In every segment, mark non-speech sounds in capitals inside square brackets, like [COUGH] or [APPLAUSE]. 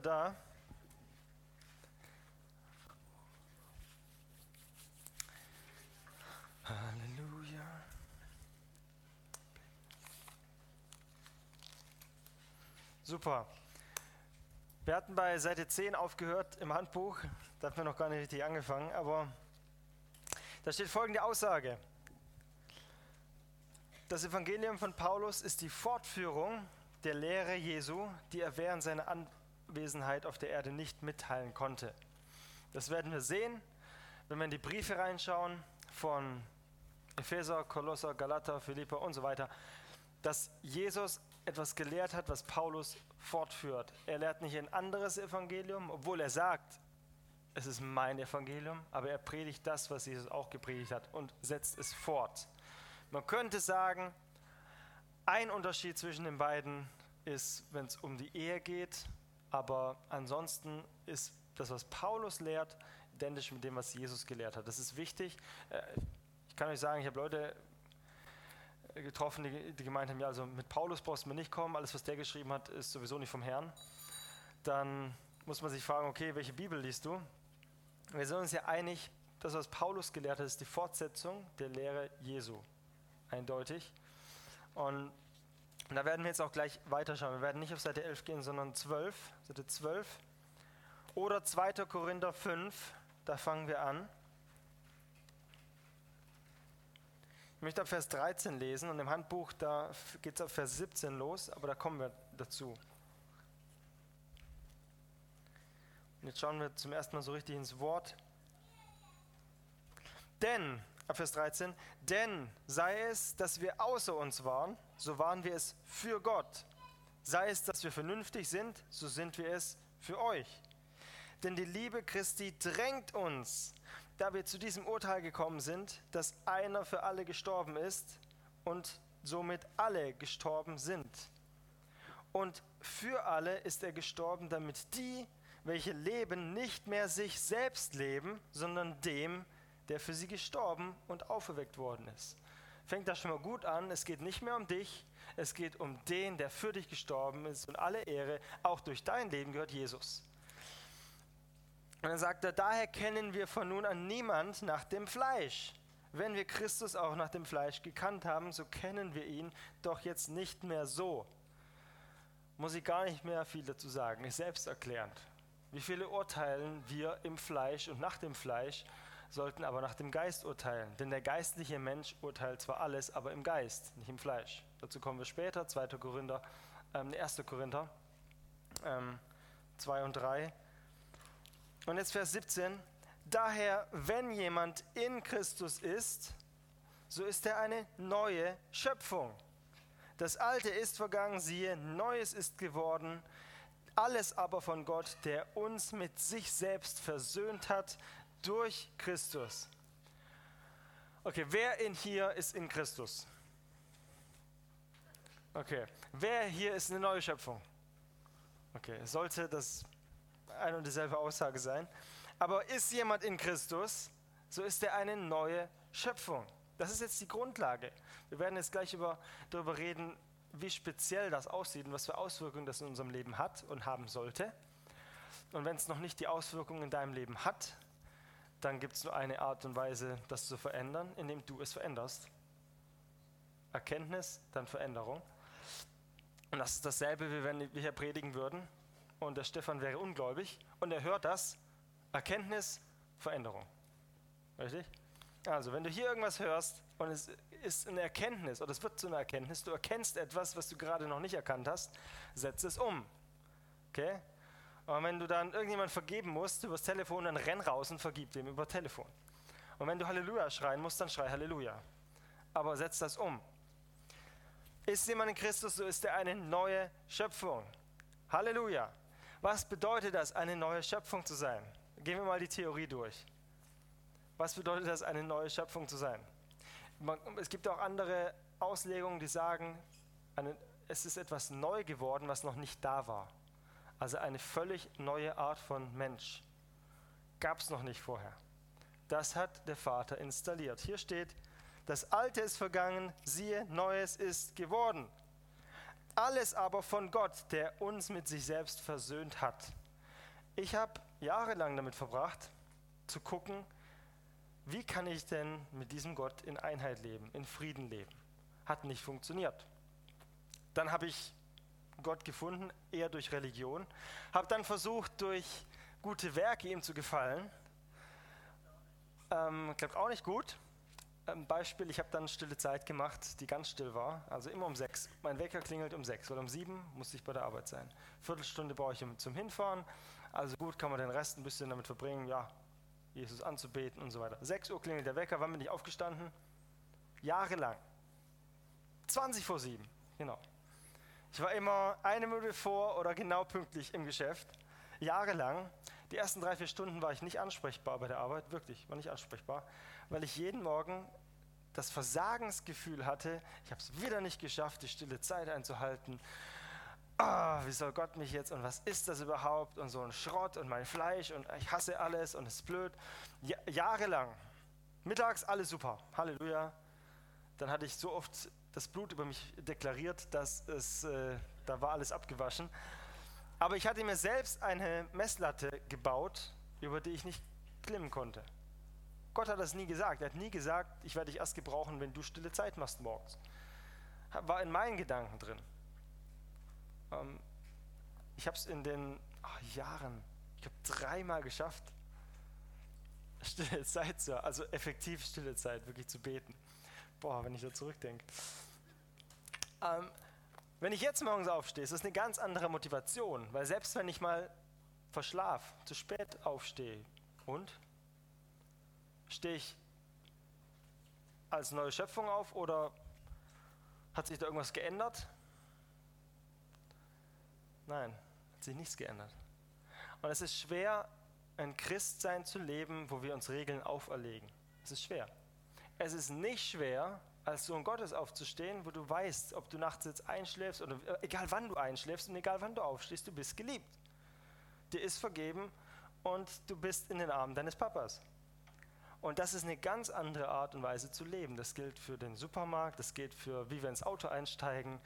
da. Halleluja. Super. Wir hatten bei Seite 10 aufgehört im Handbuch. Da hatten wir noch gar nicht richtig angefangen, aber da steht folgende Aussage. Das Evangelium von Paulus ist die Fortführung der Lehre Jesu, die er während seiner Anwesenheit auf der Erde nicht mitteilen konnte. Das werden wir sehen, wenn wir in die Briefe reinschauen von Epheser, Kolosser, Galater, Philippa und so weiter, dass Jesus etwas gelehrt hat, was Paulus fortführt. Er lehrt nicht ein anderes Evangelium, obwohl er sagt, es ist mein Evangelium, aber er predigt das, was Jesus auch gepredigt hat und setzt es fort. Man könnte sagen, ein Unterschied zwischen den beiden ist, wenn es um die Ehe geht, aber ansonsten ist das, was Paulus lehrt, identisch mit dem, was Jesus gelehrt hat. Das ist wichtig. Äh, ich kann euch sagen, ich habe Leute getroffen, die, die gemeint haben, ja, also mit Paulus brauchst du mir nicht kommen, alles, was der geschrieben hat, ist sowieso nicht vom Herrn. Dann muss man sich fragen, okay, welche Bibel liest du? Wir sind uns ja einig, das, was Paulus gelehrt hat, ist die Fortsetzung der Lehre Jesu. Eindeutig. Und da werden wir jetzt auch gleich weiterschauen. Wir werden nicht auf Seite 11 gehen, sondern 12, Seite 12. Oder 2. Korinther 5, da fangen wir an. Ich möchte ab Vers 13 lesen und im Handbuch, da geht es auf Vers 17 los, aber da kommen wir dazu. Und jetzt schauen wir zum ersten Mal so richtig ins Wort. Denn ab Vers 13, denn sei es, dass wir außer uns waren, so waren wir es für Gott. Sei es, dass wir vernünftig sind, so sind wir es für euch. Denn die Liebe Christi drängt uns, da wir zu diesem Urteil gekommen sind, dass einer für alle gestorben ist und somit alle gestorben sind. Und für alle ist er gestorben, damit die, welche leben, nicht mehr sich selbst leben, sondern dem, der für sie gestorben und auferweckt worden ist. Fängt das schon mal gut an. Es geht nicht mehr um dich, es geht um den, der für dich gestorben ist. Und alle Ehre, auch durch dein Leben gehört Jesus. Und dann sagt er, daher kennen wir von nun an niemand nach dem Fleisch. Wenn wir Christus auch nach dem Fleisch gekannt haben, so kennen wir ihn doch jetzt nicht mehr so. Muss ich gar nicht mehr viel dazu sagen, ist selbsterklärend. Wie viele urteilen wir im Fleisch und nach dem Fleisch sollten aber nach dem Geist urteilen. Denn der geistliche Mensch urteilt zwar alles, aber im Geist, nicht im Fleisch. Dazu kommen wir später, 2. Korinther, ähm, 1. Korinther ähm, 2 und 3. Und jetzt Vers 17. Daher, wenn jemand in Christus ist, so ist er eine neue Schöpfung. Das Alte ist vergangen, siehe, Neues ist geworden. Alles aber von Gott, der uns mit sich selbst versöhnt hat durch Christus. Okay, wer in hier ist in Christus? Okay, wer hier ist eine neue Schöpfung? Okay, sollte das eine und dieselbe Aussage sein. Aber ist jemand in Christus, so ist er eine neue Schöpfung. Das ist jetzt die Grundlage. Wir werden jetzt gleich über, darüber reden, wie speziell das aussieht und was für Auswirkungen das in unserem Leben hat und haben sollte. Und wenn es noch nicht die Auswirkungen in deinem Leben hat, dann gibt es nur eine Art und Weise, das zu verändern, indem du es veränderst. Erkenntnis, dann Veränderung. Und das ist dasselbe, wie wenn wir hier predigen würden und der Stefan wäre ungläubig und er hört das, Erkenntnis, Veränderung. Richtig? Also, wenn du hier irgendwas hörst und es ist eine Erkenntnis oder es wird zu einer Erkenntnis, du erkennst etwas, was du gerade noch nicht erkannt hast, setz es um. Okay? Und wenn du dann irgendjemand vergeben musst über das Telefon, dann renn raus und vergib dem über Telefon. Und wenn du Halleluja schreien musst, dann schrei Halleluja. Aber setz das um. Ist jemand in Christus, so ist er eine neue Schöpfung. Halleluja. Was bedeutet das, eine neue Schöpfung zu sein? Gehen wir mal die Theorie durch. Was bedeutet das, eine neue Schöpfung zu sein? Es gibt auch andere Auslegungen, die sagen, es ist etwas neu geworden, was noch nicht da war. Also eine völlig neue Art von Mensch. Gab es noch nicht vorher. Das hat der Vater installiert. Hier steht, das Alte ist vergangen, siehe, Neues ist geworden. Alles aber von Gott, der uns mit sich selbst versöhnt hat. Ich habe jahrelang damit verbracht, zu gucken, wie kann ich denn mit diesem Gott in Einheit leben, in Frieden leben. Hat nicht funktioniert. Dann habe ich Gott gefunden, eher durch Religion, habe dann versucht, durch gute Werke ihm zu gefallen. Ähm, klappt auch nicht gut. Ein Beispiel, ich habe dann stille Zeit gemacht, die ganz still war, also immer um sechs. Mein Wecker klingelt um sechs, weil um sieben musste ich bei der Arbeit sein. Viertelstunde brauche ich zum Hinfahren, also gut kann man den Rest ein bisschen damit verbringen, ja, Jesus anzubeten und so weiter. Sechs Uhr klingelt der Wecker, wann bin ich aufgestanden? Jahrelang. 20 vor sieben, genau. Ich war immer eine Minute vor oder genau pünktlich im Geschäft, jahrelang. Die ersten drei, vier Stunden war ich nicht ansprechbar bei der Arbeit, wirklich, war nicht ansprechbar, weil ich jeden Morgen das Versagensgefühl hatte, ich habe es wieder nicht geschafft, die stille Zeit einzuhalten. Oh, wie soll Gott mich jetzt und was ist das überhaupt und so ein Schrott und mein Fleisch und ich hasse alles und es ist blöd. Ja, jahrelang. Mittags alles super. Halleluja. Dann hatte ich so oft das Blut über mich deklariert, dass es, äh, da war alles abgewaschen. Aber ich hatte mir selbst eine Messlatte gebaut, über die ich nicht klimmen konnte. Gott hat das nie gesagt. Er hat nie gesagt, ich werde dich erst gebrauchen, wenn du stille Zeit machst morgens. War in meinen Gedanken drin. Ähm, ich habe es in den ach, Jahren, ich habe dreimal geschafft, [LAUGHS] stille Zeit zu, also effektiv stille Zeit, wirklich zu beten. Boah, wenn ich da zurückdenke. Ähm, wenn ich jetzt morgens aufstehe, ist das eine ganz andere Motivation, weil selbst wenn ich mal verschlaf, zu spät aufstehe und stehe ich als neue Schöpfung auf oder hat sich da irgendwas geändert? Nein, hat sich nichts geändert. Und es ist schwer, ein Christsein zu leben, wo wir uns Regeln auferlegen. Es ist schwer. Es ist nicht schwer, als Sohn Gottes aufzustehen, wo du weißt, ob du nachts jetzt einschläfst oder äh, egal wann du einschläfst und egal wann du aufstehst, du bist geliebt. Dir ist vergeben und du bist in den Armen deines Papas. Und das ist eine ganz andere Art und Weise zu leben. Das gilt für den Supermarkt, das gilt für, wie wir ins Auto einsteigen,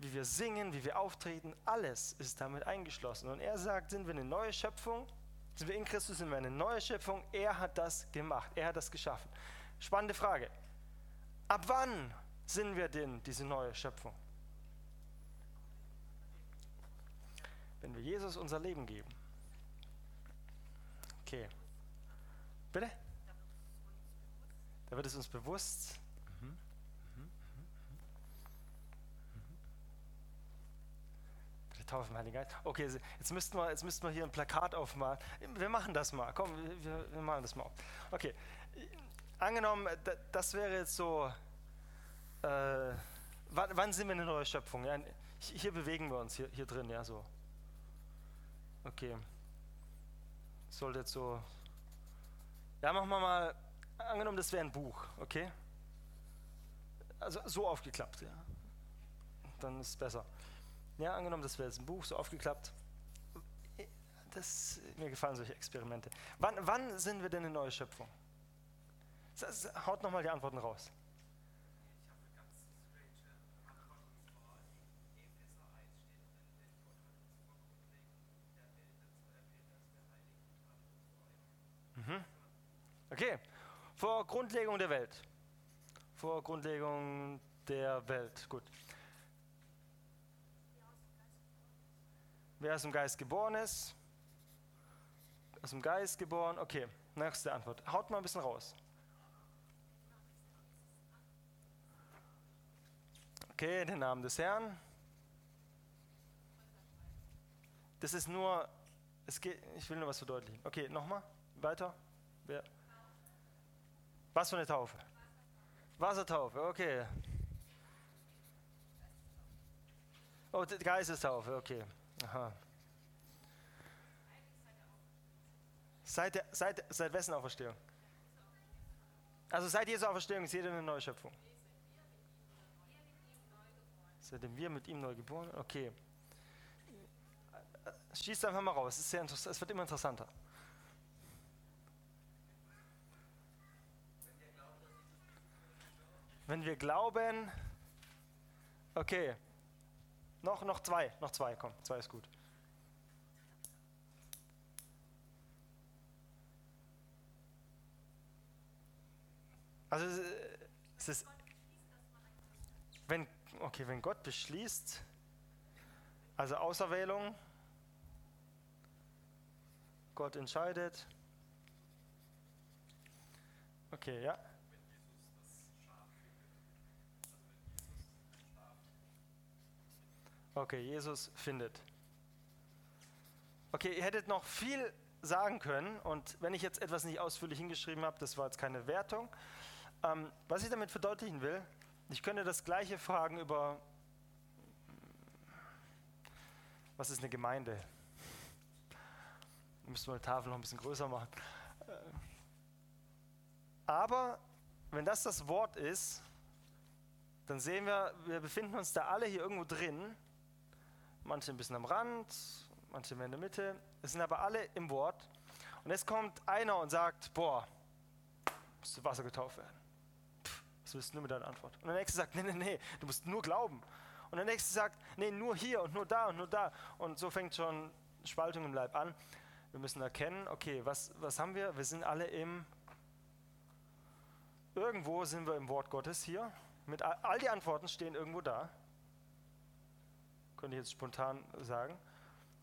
wie wir singen, wie wir auftreten. Alles ist damit eingeschlossen. Und er sagt, sind wir eine neue Schöpfung? Sind wir in Christus, sind wir eine neue Schöpfung? Er hat das gemacht, er hat das geschaffen. Spannende Frage. Ab wann sind wir denn diese neue Schöpfung? Wenn wir Jesus unser Leben geben. Okay. Bitte? Da wird es uns bewusst. Mhm. Taufe im Heiligen Geist. Okay, jetzt müssten, wir, jetzt müssten wir hier ein Plakat aufmalen. Wir machen das mal. Komm, wir, wir machen das mal. Okay. Angenommen, das wäre jetzt so. Äh, wann, wann, sind wir eine neue Schöpfung? Ja, hier bewegen wir uns, hier, hier drin, ja, so. Okay. Sollte jetzt so. Ja, machen wir mal angenommen, das wäre ein Buch, okay? Also so aufgeklappt, ja. Dann ist es besser. Ja, angenommen, das wäre jetzt ein Buch, so aufgeklappt. Das, mir gefallen solche Experimente. Wann, wann sind wir denn eine neue Schöpfung? Haut nochmal die Antworten raus. Mhm. Okay, vor Grundlegung der Welt. Vor Grundlegung der Welt. Gut. Wer aus dem Geist geboren ist? Aus dem Geist geboren. Okay, nächste Antwort. Haut mal ein bisschen raus. Okay, den Namen des Herrn. Das ist nur, es geht, ich will nur was verdeutlichen. Okay, nochmal, weiter. Wer? Was für eine Taufe? Wassertaufe, okay. Oh, Geistestaufe, okay. Aha. Seit, der, seit, seit wessen Auferstehung? Also seit Jesu Auferstehung ist jeder eine neue seitdem wir mit ihm neu geboren. Okay. Schießt einfach mal raus, es, es wird immer interessanter. Wenn wir glauben, okay, noch, noch zwei, noch zwei, komm, zwei ist gut. Also es ist, wenn okay, wenn Gott beschließt, also Auserwählung, Gott entscheidet. Okay, ja. Okay, Jesus findet. Okay, ihr hättet noch viel sagen können und wenn ich jetzt etwas nicht ausführlich hingeschrieben habe, das war jetzt keine Wertung. Ähm, was ich damit verdeutlichen will, ich könnte das gleiche fragen über, was ist eine Gemeinde? Müssen wir die Tafel noch ein bisschen größer machen. Äh, aber wenn das das Wort ist, dann sehen wir, wir befinden uns da alle hier irgendwo drin. Manche ein bisschen am Rand, manche mehr in der Mitte. Es sind aber alle im Wort. Und jetzt kommt einer und sagt, boah, musst du Wasser getauft werden. Du nur mit deiner Antwort? Und der nächste sagt, nee, nee, nee, du musst nur glauben. Und der nächste sagt, nee, nur hier und nur da und nur da. Und so fängt schon Spaltung im Leib an. Wir müssen erkennen, okay, was, was haben wir? Wir sind alle im, irgendwo sind wir im Wort Gottes hier. Mit all, all die Antworten stehen irgendwo da. Könnte ich jetzt spontan sagen.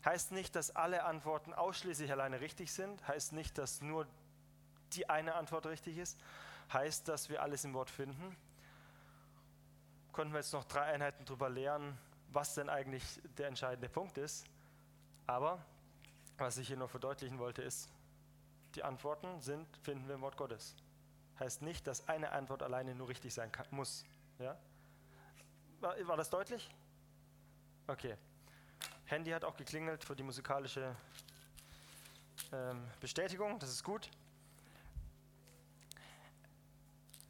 Heißt nicht, dass alle Antworten ausschließlich alleine richtig sind. Heißt nicht, dass nur die eine Antwort richtig ist. Heißt, dass wir alles im Wort finden. Könnten wir jetzt noch drei Einheiten darüber lernen, was denn eigentlich der entscheidende Punkt ist. Aber was ich hier nur verdeutlichen wollte, ist, die Antworten sind, finden wir im Wort Gottes. Heißt nicht, dass eine Antwort alleine nur richtig sein kann, muss. Ja? War, war das deutlich? Okay. Handy hat auch geklingelt für die musikalische ähm, Bestätigung, das ist gut.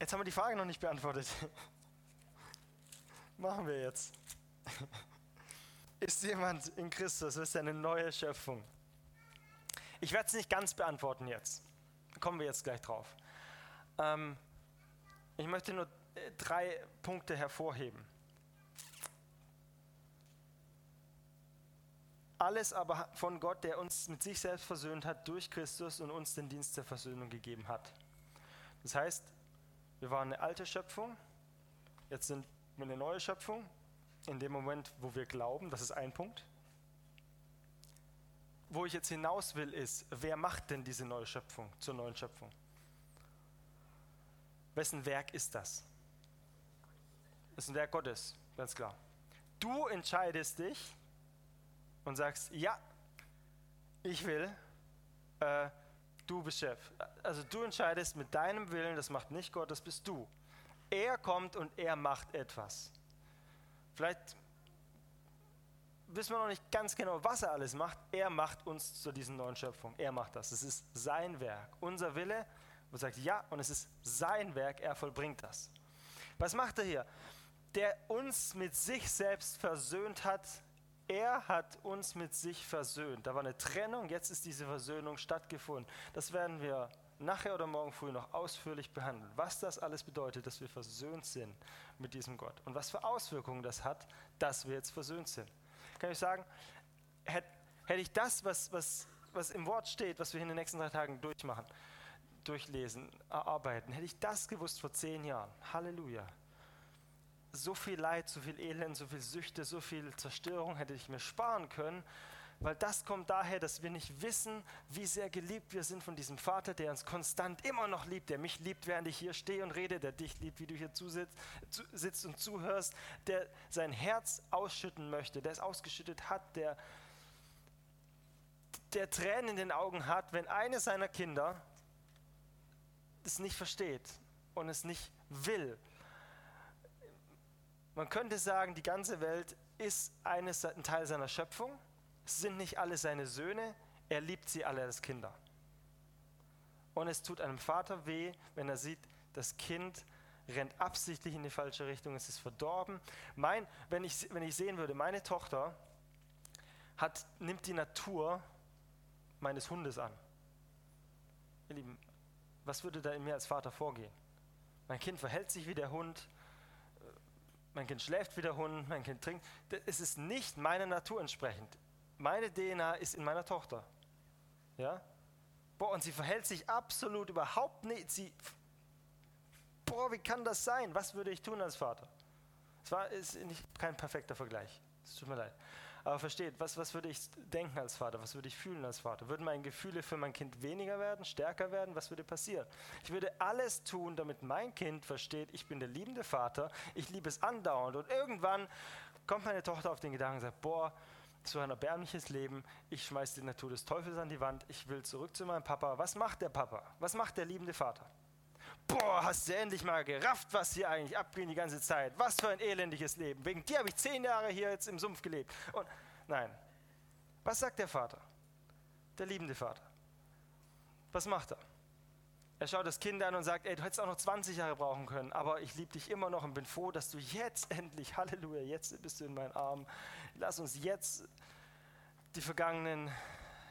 Jetzt haben wir die Frage noch nicht beantwortet. [LAUGHS] Machen wir jetzt. Ist jemand in Christus, ist er eine neue Schöpfung? Ich werde es nicht ganz beantworten jetzt. kommen wir jetzt gleich drauf. Ähm, ich möchte nur drei Punkte hervorheben. Alles aber von Gott, der uns mit sich selbst versöhnt hat durch Christus und uns den Dienst der Versöhnung gegeben hat. Das heißt, wir waren eine alte Schöpfung, jetzt sind wir eine neue Schöpfung. In dem Moment, wo wir glauben, das ist ein Punkt. Wo ich jetzt hinaus will, ist, wer macht denn diese neue Schöpfung zur neuen Schöpfung? Wessen Werk ist das? Das ist ein Werk Gottes, ganz klar. Du entscheidest dich, und sagst, ja, ich will, äh, du bist Chef. Also du entscheidest mit deinem Willen, das macht nicht Gott, das bist du. Er kommt und er macht etwas. Vielleicht wissen wir noch nicht ganz genau, was er alles macht. Er macht uns zu diesen neuen Schöpfung. Er macht das. Es ist sein Werk. Unser Wille, wo sagt ja, und es ist sein Werk, er vollbringt das. Was macht er hier? Der uns mit sich selbst versöhnt hat er hat uns mit sich versöhnt. Da war eine Trennung, jetzt ist diese Versöhnung stattgefunden. Das werden wir nachher oder morgen früh noch ausführlich behandeln, was das alles bedeutet, dass wir versöhnt sind mit diesem Gott und was für Auswirkungen das hat, dass wir jetzt versöhnt sind. Kann ich sagen, hätte, ich das, was, was, was im Wort steht, was wir in den nächsten drei Tagen durchmachen, durchlesen, erarbeiten, hätte ich das gewusst vor zehn Jahren, Halleluja, so viel Leid, so viel Elend, so viel Süchte, so viel Zerstörung hätte ich mir sparen können, weil das kommt daher, dass wir nicht wissen, wie sehr geliebt wir sind von diesem Vater, der uns konstant immer noch liebt, der mich liebt, während ich hier stehe und rede, der dich liebt, wie du hier zusitzt, sitzt und zuhörst, der sein Herz ausschütten möchte, der es ausgeschüttet hat, der, der Tränen in den Augen hat, wenn eine seiner Kinder es nicht versteht und es nicht will man könnte sagen, die ganze Welt ist eines, ein Teil seiner Schöpfung. Es sind nicht alle seine Söhne, er liebt sie alle als Kinder. Und es tut einem Vater weh, wenn er sieht, das Kind rennt absichtlich in die falsche Richtung, es ist verdorben. Mein, wenn, ich, wenn ich sehen würde, meine Tochter hat, nimmt die Natur meines Hundes an. Ihr Lieben, was würde da in mir als Vater vorgehen? Mein Kind verhält sich wie der Hund, mein Kind schläft wie der Hund, mein Kind trinkt. Es ist nicht meiner Natur entsprechend. Meine DNA ist in meiner Tochter. Ja? Boah, und sie verhält sich absolut überhaupt nicht. Sie boah, wie kann das sein? Was würde ich tun als Vater? Es war ist nicht kein perfekter Vergleich. Es tut mir leid. Aber versteht, was, was würde ich denken als Vater? Was würde ich fühlen als Vater? Würden meine Gefühle für mein Kind weniger werden, stärker werden? Was würde passieren? Ich würde alles tun, damit mein Kind versteht, ich bin der liebende Vater, ich liebe es andauernd. Und irgendwann kommt meine Tochter auf den Gedanken und sagt, boah, so ein erbärmliches Leben, ich schmeiße die Natur des Teufels an die Wand, ich will zurück zu meinem Papa. Was macht der Papa? Was macht der liebende Vater? Boah, hast du endlich mal gerafft, was hier eigentlich abgeht die ganze Zeit. Was für ein elendiges Leben. Wegen dir habe ich zehn Jahre hier jetzt im Sumpf gelebt. Und nein, was sagt der Vater? Der liebende Vater. Was macht er? Er schaut das Kind an und sagt, ey, du hättest auch noch 20 Jahre brauchen können, aber ich liebe dich immer noch und bin froh, dass du jetzt [LAUGHS] endlich, Halleluja, jetzt bist du in meinen Armen. Lass uns jetzt die vergangenen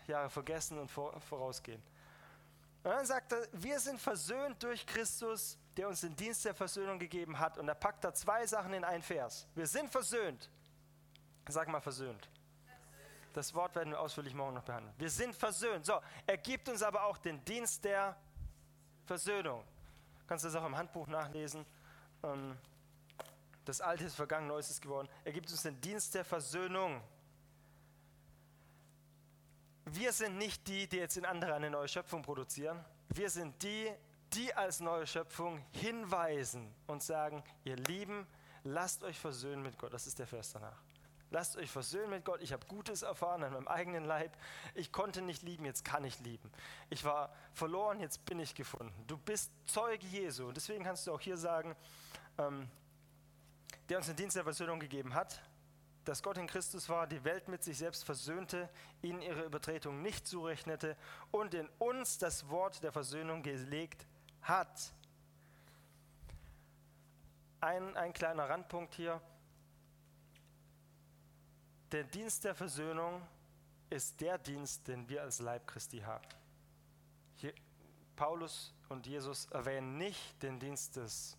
Jahre vergessen und vorausgehen. Und dann sagt er, wir sind versöhnt durch Christus, der uns den Dienst der Versöhnung gegeben hat. Und er packt da zwei Sachen in einen Vers. Wir sind versöhnt. Sag mal versöhnt. Das Wort werden wir ausführlich morgen noch behandeln. Wir sind versöhnt. So, er gibt uns aber auch den Dienst der Versöhnung. Kannst du das auch im Handbuch nachlesen. Ähm, das Alte ist vergangen, Neues ist geworden. Er gibt uns den Dienst der Versöhnung wir sind nicht die, die jetzt in anderen eine neue Schöpfung produzieren. Wir sind die, die als neue Schöpfung hinweisen und sagen, ihr Lieben, lasst euch versöhnen mit Gott. Das ist der Vers danach. Lasst euch versöhnen mit Gott. Ich habe Gutes erfahren an meinem eigenen Leib. Ich konnte nicht lieben, jetzt kann ich lieben. Ich war verloren, jetzt bin ich gefunden. Du bist Zeuge Jesu. Und deswegen kannst du auch hier sagen, ähm, der uns den Dienst der Versöhnung gegeben hat, dass Gott in Christus war, die Welt mit sich selbst versöhnte, ihnen ihre Übertretung nicht zurechnete und in uns das Wort der Versöhnung gelegt hat. Ein, ein kleiner Randpunkt hier. Der Dienst der Versöhnung ist der Dienst, den wir als Leib Christi haben. Hier, Paulus und Jesus erwähnen nicht den Dienst des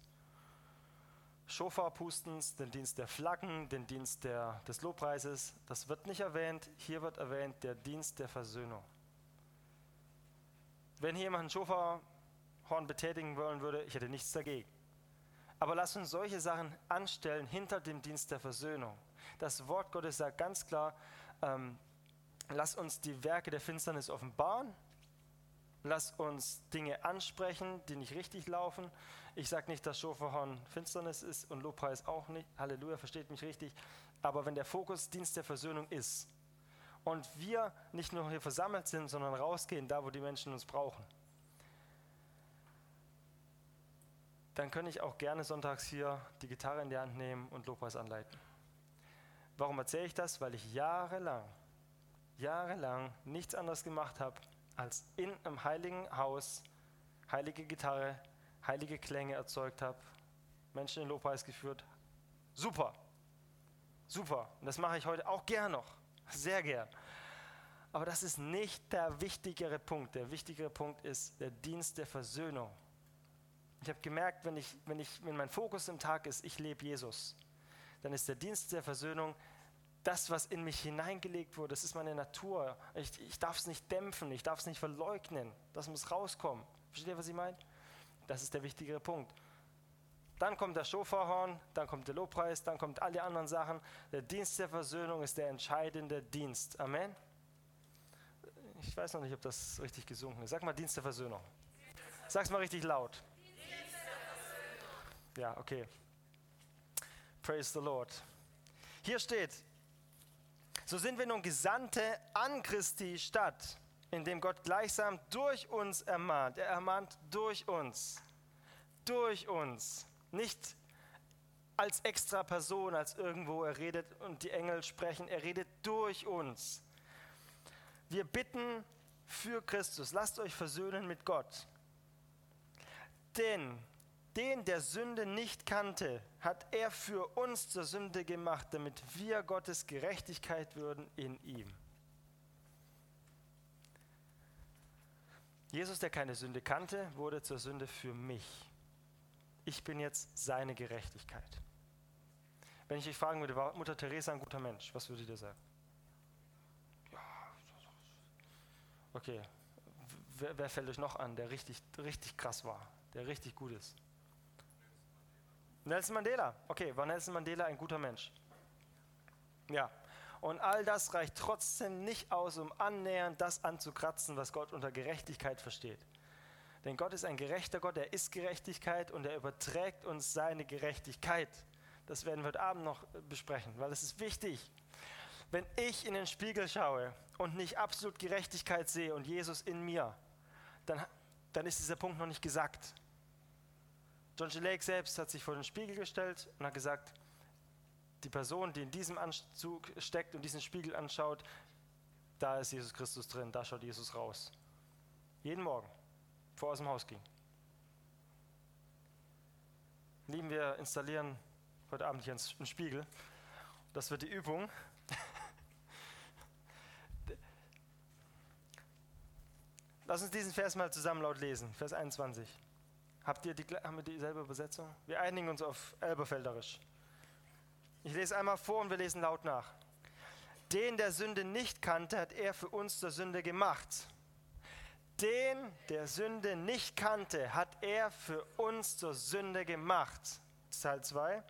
Schofarpustens, den Dienst der Flaggen, den Dienst der, des Lobpreises. Das wird nicht erwähnt. Hier wird erwähnt der Dienst der Versöhnung. Wenn hier jemand ein Schofarhorn betätigen wollen würde, ich hätte nichts dagegen. Aber lass uns solche Sachen anstellen hinter dem Dienst der Versöhnung. Das Wort Gottes sagt ganz klar, ähm, lass uns die Werke der Finsternis offenbaren Lass uns Dinge ansprechen, die nicht richtig laufen. Ich sage nicht, dass Schofahorn Finsternis ist und Lobpreis auch nicht. Halleluja, versteht mich richtig. Aber wenn der Fokus Dienst der Versöhnung ist und wir nicht nur hier versammelt sind, sondern rausgehen, da wo die Menschen uns brauchen, dann kann ich auch gerne sonntags hier die Gitarre in die Hand nehmen und Lobpreis anleiten. Warum erzähle ich das? Weil ich jahrelang, jahrelang nichts anderes gemacht habe, als in einem heiligen Haus heilige Gitarre, heilige Klänge erzeugt habe, Menschen in Lobpreis geführt. Super, super. Und das mache ich heute auch gern noch, sehr gern. Aber das ist nicht der wichtigere Punkt. Der wichtigere Punkt ist der Dienst der Versöhnung. Ich habe gemerkt, wenn, ich, wenn, ich, wenn mein Fokus im Tag ist, ich lebe Jesus, dann ist der Dienst der Versöhnung das, was in mich hineingelegt wurde, das ist meine Natur. Ich, ich darf es nicht dämpfen, ich darf es nicht verleugnen. Das muss rauskommen. Versteht ihr, was ich meine? Das ist der wichtigere Punkt. Dann kommt der Schofarhorn, dann kommt der Lobpreis, dann kommt all die anderen Sachen. Der Dienst der Versöhnung ist der entscheidende Dienst. Amen. Ich weiß noch nicht, ob das richtig gesungen ist. Sag mal Dienst der Versöhnung. Sag's mal richtig laut. Ja, okay. Praise the Lord. Hier steht, so sind wir nun Gesandte an Christi Stadt, indem Gott gleichsam durch uns ermahnt. Er ermahnt durch uns. Durch uns. Nicht als extra Person, als irgendwo er redet und die Engel sprechen. Er redet durch uns. Wir bitten für Christus. Lasst euch versöhnen mit Gott. Denn den, der Sünde nicht kannte, hat er für uns zur Sünde gemacht, damit wir Gottes Gerechtigkeit würden in ihm. Jesus, der keine Sünde kannte, wurde zur Sünde für mich. Ich bin jetzt seine Gerechtigkeit. Wenn ich dich fragen würde, war Mutter Teresa ein guter Mensch, was würde ihr sagen? Ja, okay. Wer, wer fällt euch noch an, der richtig, richtig krass war, der richtig gut ist? Nelson Mandela. Okay, war Nelson Mandela ein guter Mensch? Ja. Und all das reicht trotzdem nicht aus, um annähernd das anzukratzen, was Gott unter Gerechtigkeit versteht. Denn Gott ist ein gerechter Gott, er ist Gerechtigkeit und er überträgt uns seine Gerechtigkeit. Das werden wir heute Abend noch besprechen, weil es ist wichtig. Wenn ich in den Spiegel schaue und nicht absolut Gerechtigkeit sehe und Jesus in mir, dann, dann ist dieser Punkt noch nicht gesagt. John G. Lake selbst hat sich vor den Spiegel gestellt und hat gesagt, die Person, die in diesem Anzug steckt und diesen Spiegel anschaut, da ist Jesus Christus drin, da schaut Jesus raus. Jeden Morgen, bevor er aus dem Haus ging. Lieben wir installieren heute Abend hier einen Spiegel. Das wird die Übung. [LAUGHS] Lass uns diesen Vers mal zusammen laut lesen, Vers 21. Habt ihr die, haben wir dieselbe Übersetzung? Wir einigen uns auf Elberfelderisch. Ich lese einmal vor und wir lesen laut nach. Den, der Sünde nicht kannte, hat er für uns zur Sünde gemacht. Den, der Sünde nicht kannte, hat er für uns zur Sünde gemacht. Teil 2.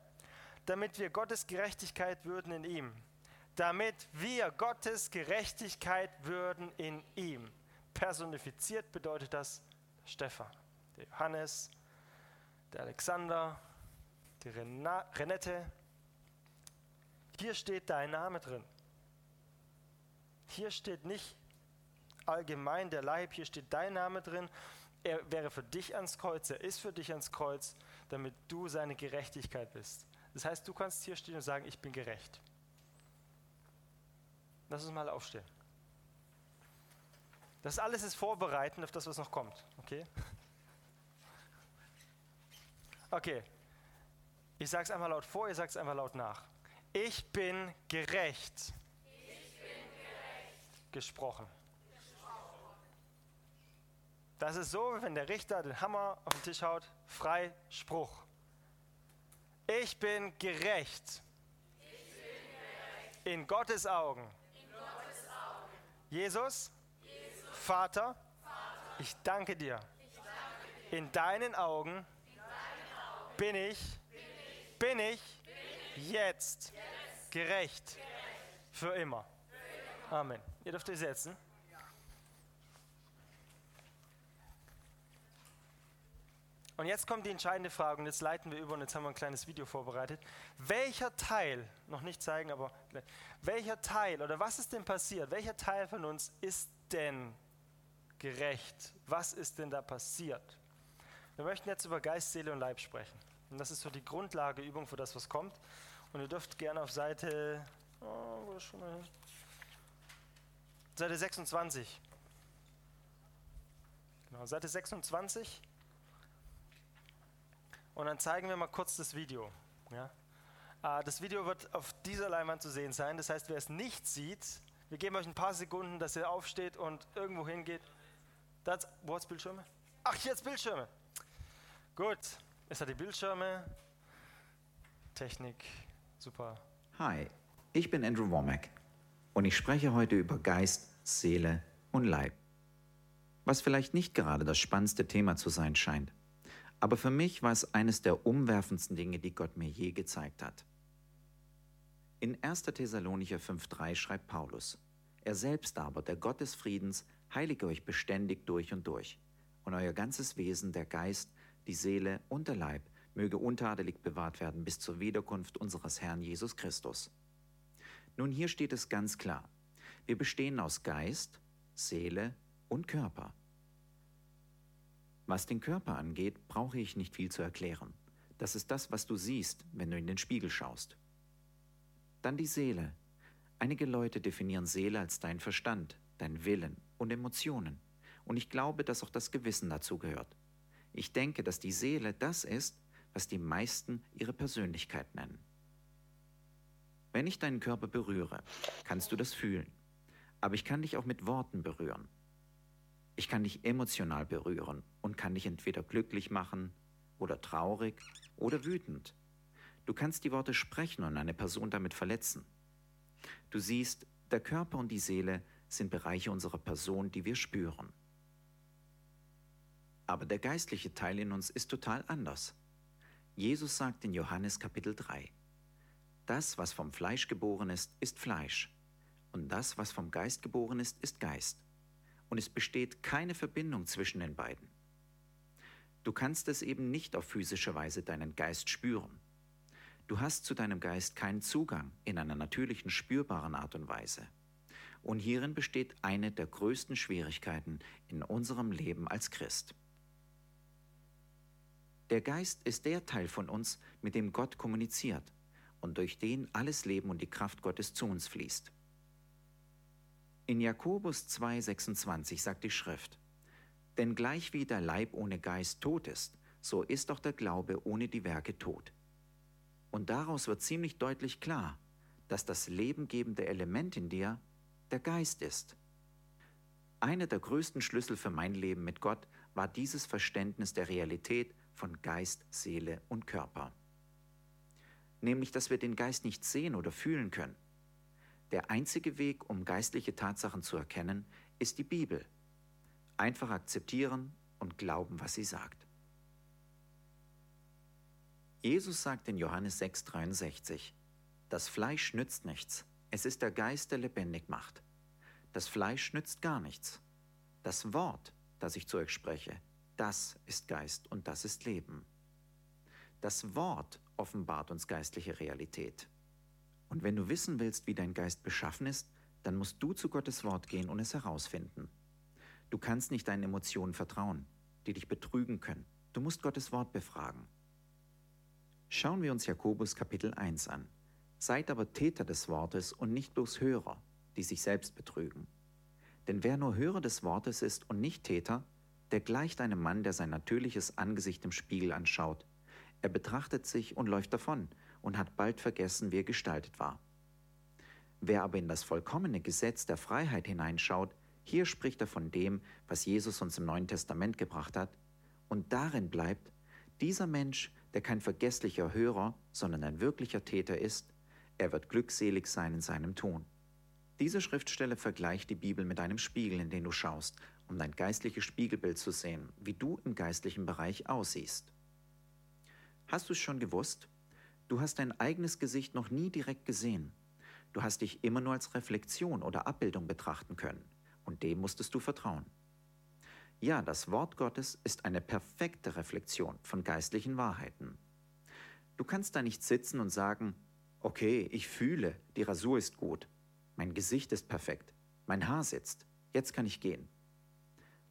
Damit wir Gottes Gerechtigkeit würden in ihm. Damit wir Gottes Gerechtigkeit würden in ihm. Personifiziert bedeutet das Stefan der Johannes, der Alexander, die Rena Renette. Hier steht dein Name drin. Hier steht nicht allgemein der Leib, hier steht dein Name drin. Er wäre für dich ans Kreuz, er ist für dich ans Kreuz, damit du seine Gerechtigkeit bist. Das heißt, du kannst hier stehen und sagen, ich bin gerecht. Lass uns mal aufstehen. Das alles ist vorbereitend auf das, was noch kommt. Okay? Okay, ich sage es einmal laut vor, ihr sagt es einmal laut nach. Ich bin gerecht. Ich bin gerecht. Gesprochen. Gesprochen. Das ist so, wenn der Richter den Hammer auf den Tisch haut, frei Spruch. Ich bin gerecht. Ich bin gerecht. In, Gottes Augen. Jesus, Jesus. Vater, Vater, ich danke dir. Ich danke dir. In deinen Augen bin ich, bin ich, jetzt, gerecht, für immer. Amen. Ihr dürft euch setzen. Und jetzt kommt die entscheidende Frage und jetzt leiten wir über und jetzt haben wir ein kleines Video vorbereitet. Welcher Teil, noch nicht zeigen, aber welcher Teil oder was ist denn passiert? Welcher Teil von uns ist denn gerecht? Was ist denn da passiert? Wir möchten jetzt über Geist, Seele und Leib sprechen. Und das ist so die Grundlageübung für das, was kommt. Und ihr dürft gerne auf Seite, oh, Seite 26. Genau, Seite 26. Und dann zeigen wir mal kurz das Video. Ja? Ah, das Video wird auf dieser Leinwand zu sehen sein. Das heißt, wer es nicht sieht, wir geben euch ein paar Sekunden, dass ihr aufsteht und irgendwo hingeht. Das, wo hat Bildschirme? Ach, jetzt Bildschirme. Gut. Es hat die Bildschirme, Technik, super. Hi, ich bin Andrew Womack und ich spreche heute über Geist, Seele und Leib. Was vielleicht nicht gerade das spannendste Thema zu sein scheint, aber für mich war es eines der umwerfendsten Dinge, die Gott mir je gezeigt hat. In 1. Thessalonicher 5,3 schreibt Paulus: Er selbst aber, der Gott des Friedens, heilige euch beständig durch und durch, und euer ganzes Wesen, der Geist, die Seele und der Leib möge untadelig bewahrt werden bis zur Wiederkunft unseres Herrn Jesus Christus. Nun hier steht es ganz klar. Wir bestehen aus Geist, Seele und Körper. Was den Körper angeht, brauche ich nicht viel zu erklären. Das ist das, was du siehst, wenn du in den Spiegel schaust. Dann die Seele. Einige Leute definieren Seele als dein Verstand, dein Willen und Emotionen. Und ich glaube, dass auch das Gewissen dazu gehört. Ich denke, dass die Seele das ist, was die meisten ihre Persönlichkeit nennen. Wenn ich deinen Körper berühre, kannst du das fühlen. Aber ich kann dich auch mit Worten berühren. Ich kann dich emotional berühren und kann dich entweder glücklich machen oder traurig oder wütend. Du kannst die Worte sprechen und eine Person damit verletzen. Du siehst, der Körper und die Seele sind Bereiche unserer Person, die wir spüren. Aber der geistliche Teil in uns ist total anders. Jesus sagt in Johannes Kapitel 3, Das, was vom Fleisch geboren ist, ist Fleisch, und das, was vom Geist geboren ist, ist Geist. Und es besteht keine Verbindung zwischen den beiden. Du kannst es eben nicht auf physische Weise deinen Geist spüren. Du hast zu deinem Geist keinen Zugang in einer natürlichen, spürbaren Art und Weise. Und hierin besteht eine der größten Schwierigkeiten in unserem Leben als Christ. Der Geist ist der Teil von uns, mit dem Gott kommuniziert und durch den alles Leben und die Kraft Gottes zu uns fließt. In Jakobus 2,26 sagt die Schrift, Denn gleich wie der Leib ohne Geist tot ist, so ist auch der Glaube ohne die Werke tot. Und daraus wird ziemlich deutlich klar, dass das lebengebende Element in dir der Geist ist. Einer der größten Schlüssel für mein Leben mit Gott war dieses Verständnis der Realität von Geist, Seele und Körper. Nämlich, dass wir den Geist nicht sehen oder fühlen können. Der einzige Weg, um geistliche Tatsachen zu erkennen, ist die Bibel. Einfach akzeptieren und glauben, was sie sagt. Jesus sagt in Johannes 6:63, das Fleisch nützt nichts, es ist der Geist, der lebendig macht. Das Fleisch nützt gar nichts. Das Wort, das ich zu euch spreche, das ist Geist und das ist Leben. Das Wort offenbart uns geistliche Realität. Und wenn du wissen willst, wie dein Geist beschaffen ist, dann musst du zu Gottes Wort gehen und es herausfinden. Du kannst nicht deinen Emotionen vertrauen, die dich betrügen können. Du musst Gottes Wort befragen. Schauen wir uns Jakobus Kapitel 1 an. Seid aber Täter des Wortes und nicht bloß Hörer, die sich selbst betrügen. Denn wer nur Hörer des Wortes ist und nicht Täter, der gleicht einem Mann, der sein natürliches Angesicht im Spiegel anschaut. Er betrachtet sich und läuft davon und hat bald vergessen, wie er gestaltet war. Wer aber in das vollkommene Gesetz der Freiheit hineinschaut, hier spricht er von dem, was Jesus uns im Neuen Testament gebracht hat, und darin bleibt, dieser Mensch, der kein vergesslicher Hörer, sondern ein wirklicher Täter ist, er wird glückselig sein in seinem Tun. Diese Schriftstelle vergleicht die Bibel mit einem Spiegel, in den du schaust, um dein geistliches Spiegelbild zu sehen, wie du im geistlichen Bereich aussiehst. Hast du es schon gewusst? Du hast dein eigenes Gesicht noch nie direkt gesehen. Du hast dich immer nur als Reflexion oder Abbildung betrachten können, und dem musstest du vertrauen. Ja, das Wort Gottes ist eine perfekte Reflexion von geistlichen Wahrheiten. Du kannst da nicht sitzen und sagen, okay, ich fühle, die Rasur ist gut, mein Gesicht ist perfekt. Mein Haar sitzt. Jetzt kann ich gehen.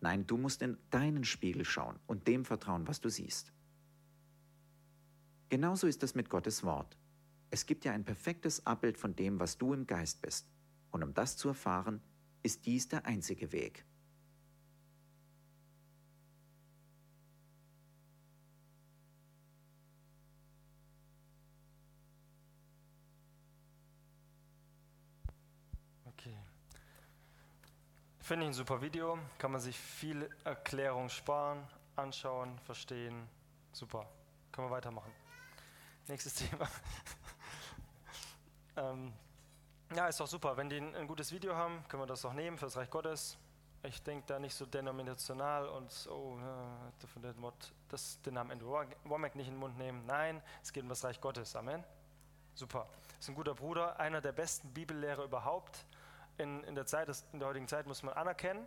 Nein, du musst in deinen Spiegel schauen und dem vertrauen, was du siehst. Genauso ist es mit Gottes Wort. Es gibt ja ein perfektes Abbild von dem, was du im Geist bist. Und um das zu erfahren, ist dies der einzige Weg. Finde ich ein super Video, kann man sich viel Erklärung sparen, anschauen, verstehen. Super. Können wir weitermachen. Nächstes [LAUGHS] Thema. ähm, ja, ist doch super. Wenn die ein, gutes Video haben, können wir das auch nehmen für das Reich Gottes. Ich denke da nicht so denominational und oh, das, den Namen Andrew Womack nicht in den Mund nehmen. Nein, es geht um das Reich Gottes. Amen. Super. Ist ein guter Bruder, einer der besten Bibellehrer überhaupt in, in, der Zeit, in der heutigen Zeit muss man anerkennen,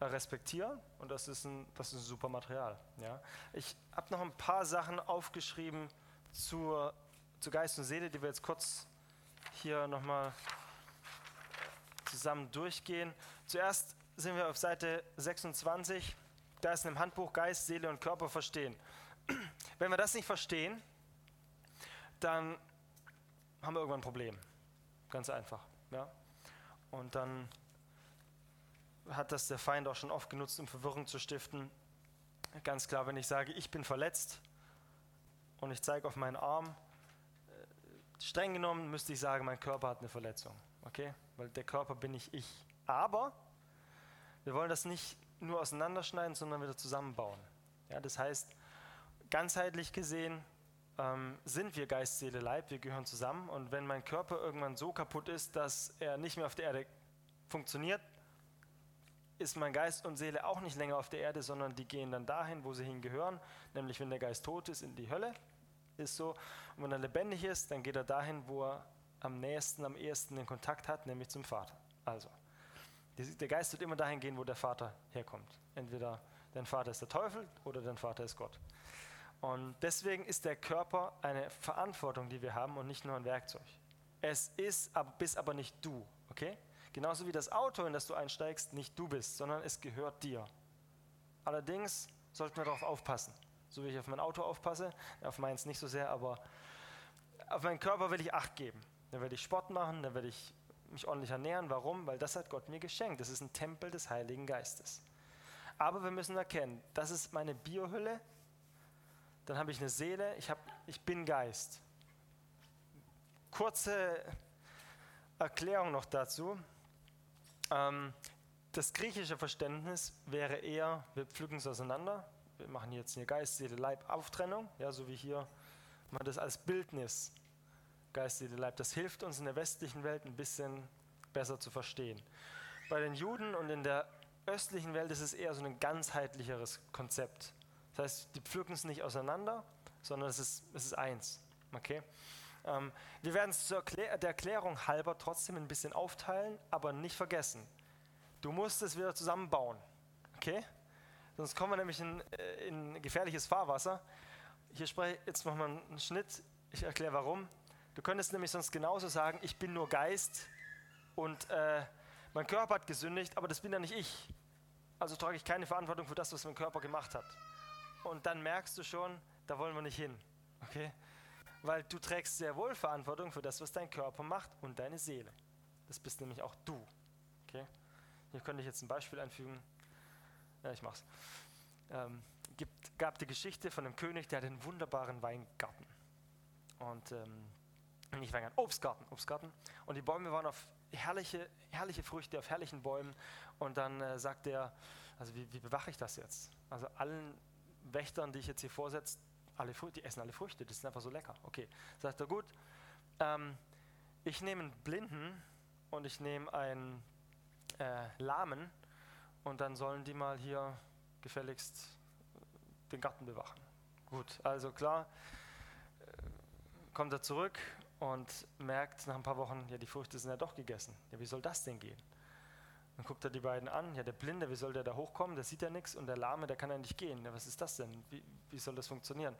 äh, respektieren und das ist ein, das ist ein super Material. Ja. Ich habe noch ein paar Sachen aufgeschrieben zur, zu Geist und Seele, die wir jetzt kurz hier nochmal zusammen durchgehen. Zuerst sind wir auf Seite 26, da ist im Handbuch Geist, Seele und Körper verstehen. [CLEARS THROAT] Wenn wir das nicht verstehen, dann haben wir irgendwann ein Problem. Ganz einfach. Ja? Und dann hat das der Feind auch schon oft genutzt, um Verwirrung zu stiften. Ganz klar, wenn ich sage, ich bin verletzt und ich zeige auf meinen Arm, äh, streng genommen müsste ich sagen, mein Körper hat eine Verletzung. Okay? Weil der Körper bin ich ich. Aber wir wollen das nicht nur auseinanderschneiden, sondern wieder zusammenbauen. Ja, das heißt, ganzheitlich gesehen ähm, sind wir Geist, Seele, Leib, wir gehören zusammen. Und wenn mein Körper irgendwann so kaputt ist, dass er nicht mehr auf der Erde funktioniert, ist mein Geist und Seele auch nicht länger auf der Erde, sondern die gehen dann dahin, wo sie hingehören, nämlich wenn der Geist tot ist, in die Hölle. ist so. Und wenn er lebendig ist, dann geht er dahin, wo er am nächsten, am ehesten den Kontakt hat, nämlich zum Vater. Also, der Geist wird immer dahin gehen, wo der Vater herkommt. Entweder dein Vater ist der Teufel oder dein Vater ist Gott. Und deswegen ist der Körper eine Verantwortung, die wir haben und nicht nur ein Werkzeug. Es ist, bist aber nicht du, okay? Genauso wie das Auto, in das du einsteigst, nicht du bist, sondern es gehört dir. Allerdings sollten wir darauf aufpassen. So wie ich auf mein Auto aufpasse, auf meins nicht so sehr, aber auf meinen Körper will ich Acht geben. Dann werde ich Sport machen, dann werde ich mich ordentlich ernähren. Warum? Weil das hat Gott mir geschenkt. Das ist ein Tempel des Heiligen Geistes. Aber wir müssen erkennen, das ist meine Biohülle. Dann habe ich eine Seele, ich, hab, ich bin Geist. Kurze Erklärung noch dazu. Ähm, das griechische Verständnis wäre eher, wir pflücken es auseinander. Wir machen jetzt eine Geist, Seele, Leib Auftrennung, ja, so wie hier man das als Bildnis Geist, Seele, Leib. Das hilft uns in der westlichen Welt ein bisschen besser zu verstehen. Bei den Juden und in der östlichen Welt ist es eher so ein ganzheitlicheres Konzept. Das heißt, die pflücken es nicht auseinander, sondern es ist, es ist eins. Okay? Ähm, wir werden es Erklär der Erklärung halber trotzdem ein bisschen aufteilen, aber nicht vergessen. Du musst es wieder zusammenbauen. Okay? Sonst kommen wir nämlich in, äh, in gefährliches Fahrwasser. Hier spreche jetzt machen wir einen Schnitt. Ich erkläre warum. Du könntest nämlich sonst genauso sagen, ich bin nur Geist und äh, mein Körper hat gesündigt, aber das bin ja nicht ich. Also trage ich keine Verantwortung für das, was mein Körper gemacht hat. Und dann merkst du schon, da wollen wir nicht hin. Okay? Weil du trägst sehr wohl Verantwortung für das, was dein Körper macht und deine Seele. Das bist nämlich auch du. Okay? Hier könnte ich jetzt ein Beispiel einfügen. Ja, ich mach's. Ähm, gibt, gab die Geschichte von einem König, der hat einen wunderbaren Weingarten. Und ähm, nicht Weingarten, Obstgarten, Obstgarten. Und die Bäume waren auf herrliche, herrliche Früchte, auf herrlichen Bäumen. Und dann äh, sagt er, also wie, wie, bewache ich das jetzt? Also allen Wächtern, die ich jetzt hier vorsetze, alle die essen alle Früchte, das ist einfach so lecker. Okay, sagt er, gut, ähm, ich nehme einen Blinden und ich nehme einen äh, Lahmen und dann sollen die mal hier gefälligst den Garten bewachen. Gut, also klar, äh, kommt er zurück und merkt nach ein paar Wochen, ja, die Früchte sind ja doch gegessen. Ja, wie soll das denn gehen? Dann guckt er die beiden an, ja, der Blinde, wie soll der da hochkommen? Der sieht ja nichts und der Lahme, der kann ja nicht gehen. Ja, was ist das denn? Wie, wie soll das funktionieren?